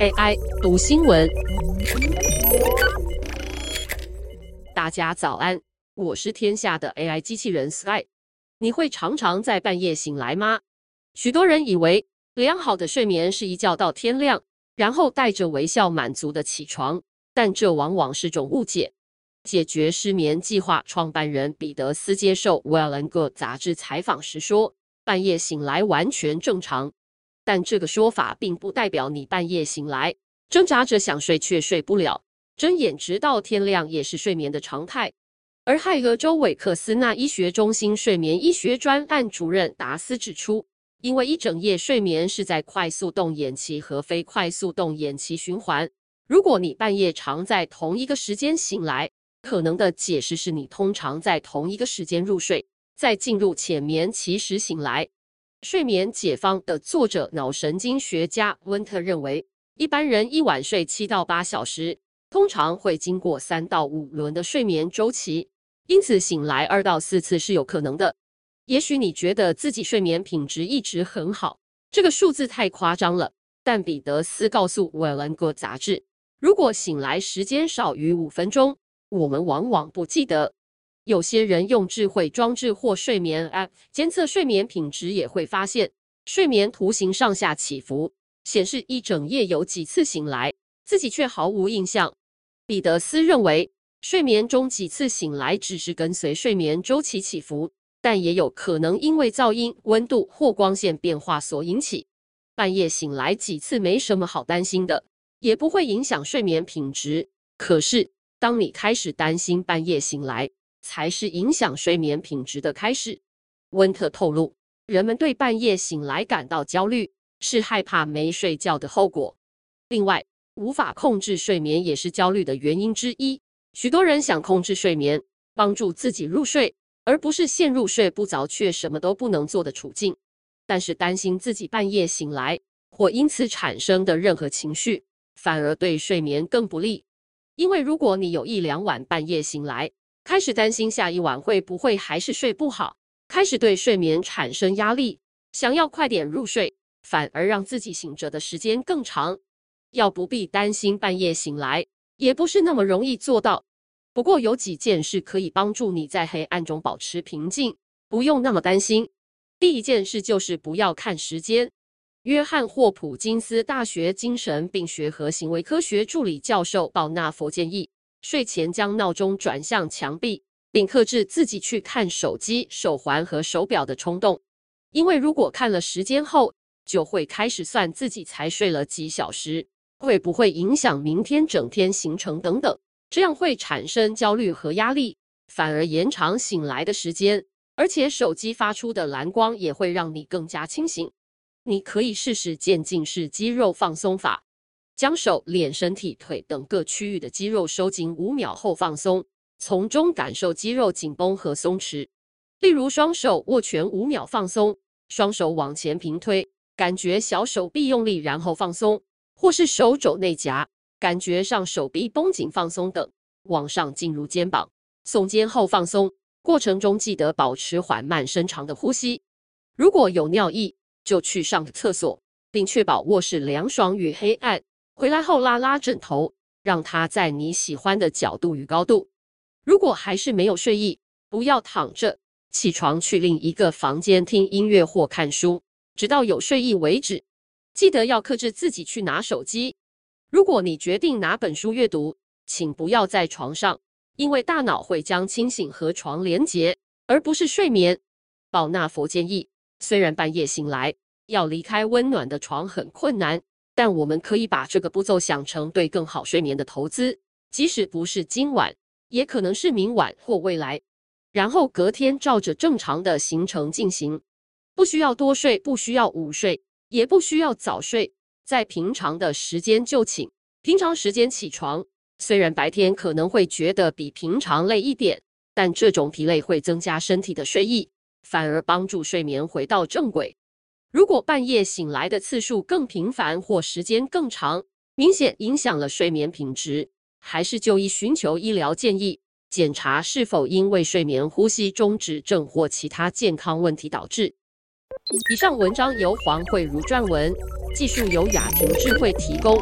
AI 读新闻，大家早安，我是天下的 AI 机器人 Sky。你会常常在半夜醒来吗？许多人以为良好的睡眠是一觉到天亮，然后带着微笑满足的起床，但这往往是种误解。解决失眠计划创办人彼得斯接受《Well and Good》杂志采访时说：“半夜醒来完全正常。”但这个说法并不代表你半夜醒来，挣扎着想睡却睡不了，睁眼直到天亮也是睡眠的常态。而亥俄州韦克斯纳医学中心睡眠医学专案主任达斯指出，因为一整夜睡眠是在快速动眼期和非快速动眼期循环，如果你半夜常在同一个时间醒来，可能的解释是你通常在同一个时间入睡，在进入浅眠期时醒来。睡眠解方的作者、脑神经学家温特认为，一般人一晚睡七到八小时，通常会经过三到五轮的睡眠周期，因此醒来二到四次是有可能的。也许你觉得自己睡眠品质一直很好，这个数字太夸张了。但彼得斯告诉《Well and Good》杂志，如果醒来时间少于五分钟，我们往往不记得。有些人用智慧装置或睡眠 App 监测睡眠品质，也会发现睡眠图形上下起伏，显示一整夜有几次醒来，自己却毫无印象。彼得斯认为，睡眠中几次醒来只是跟随睡眠周期起伏，但也有可能因为噪音、温度或光线变化所引起。半夜醒来几次没什么好担心的，也不会影响睡眠品质。可是，当你开始担心半夜醒来，才是影响睡眠品质的开始。温特透露，人们对半夜醒来感到焦虑，是害怕没睡觉的后果。另外，无法控制睡眠也是焦虑的原因之一。许多人想控制睡眠，帮助自己入睡，而不是陷入睡不着却什么都不能做的处境。但是，担心自己半夜醒来或因此产生的任何情绪，反而对睡眠更不利。因为如果你有一两晚半夜醒来，开始担心下一晚会不会还是睡不好，开始对睡眠产生压力，想要快点入睡，反而让自己醒着的时间更长。要不必担心半夜醒来，也不是那么容易做到。不过有几件事可以帮助你在黑暗中保持平静，不用那么担心。第一件事就是不要看时间。约翰霍普金斯大学精神病学和行为科学助理教授鲍纳佛建议。睡前将闹钟转向墙壁，并克制自己去看手机、手环和手表的冲动。因为如果看了时间后，就会开始算自己才睡了几小时，会不会影响明天整天行程等等，这样会产生焦虑和压力，反而延长醒来的时间。而且手机发出的蓝光也会让你更加清醒。你可以试试渐进式肌肉放松法。将手、脸、身体、腿等各区域的肌肉收紧五秒后放松，从中感受肌肉紧绷和松弛。例如，双手握拳五秒放松，双手往前平推，感觉小手臂用力然后放松；或是手肘内夹，感觉上手臂绷紧放松等。往上进入肩膀，耸肩后放松。过程中记得保持缓慢深长的呼吸。如果有尿意，就去上个厕所，并确保卧室凉爽与黑暗。回来后拉拉枕头，让它在你喜欢的角度与高度。如果还是没有睡意，不要躺着，起床去另一个房间听音乐或看书，直到有睡意为止。记得要克制自己去拿手机。如果你决定拿本书阅读，请不要在床上，因为大脑会将清醒和床连结，而不是睡眠。宝纳佛建议，虽然半夜醒来要离开温暖的床很困难。但我们可以把这个步骤想成对更好睡眠的投资，即使不是今晚，也可能是明晚或未来。然后隔天照着正常的行程进行，不需要多睡，不需要午睡，也不需要早睡，在平常的时间就寝，平常时间起床。虽然白天可能会觉得比平常累一点，但这种疲累会增加身体的睡意，反而帮助睡眠回到正轨。如果半夜醒来的次数更频繁或时间更长，明显影响了睡眠品质，还是就医寻求医疗建议，检查是否因为睡眠呼吸中止症或其他健康问题导致。以上文章由黄慧如撰文，技术由雅婷智慧提供。